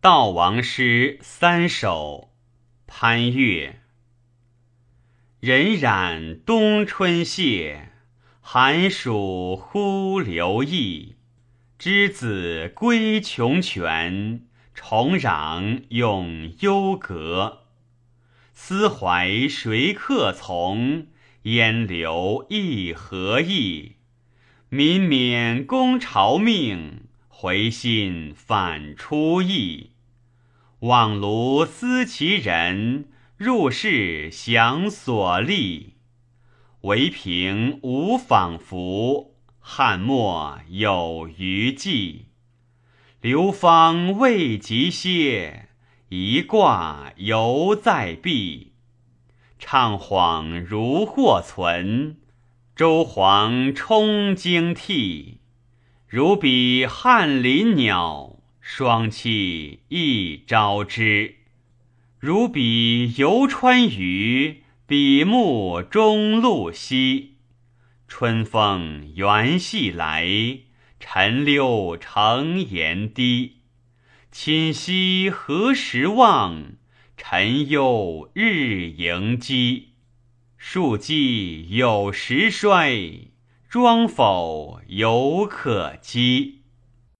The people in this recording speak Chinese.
悼王诗三首，潘岳。荏苒冬春谢，寒暑忽流逸。之子归穷泉，重壤永幽阁。思怀谁客从？烟流一何意？民免公朝命，回心反出意。望庐思其人，入室想所立。唯凭无仿佛，汉末有余悸。流芳未及歇，一挂犹在壁。怅恍如或存，周黄冲惊涕。如比翰林鸟，双栖一朝之；如比游川鱼，比目中露兮。春风原系来，晨溜成檐低。寝息何时望？晨忧日盈饥，树迹有时衰，庄否犹可讥？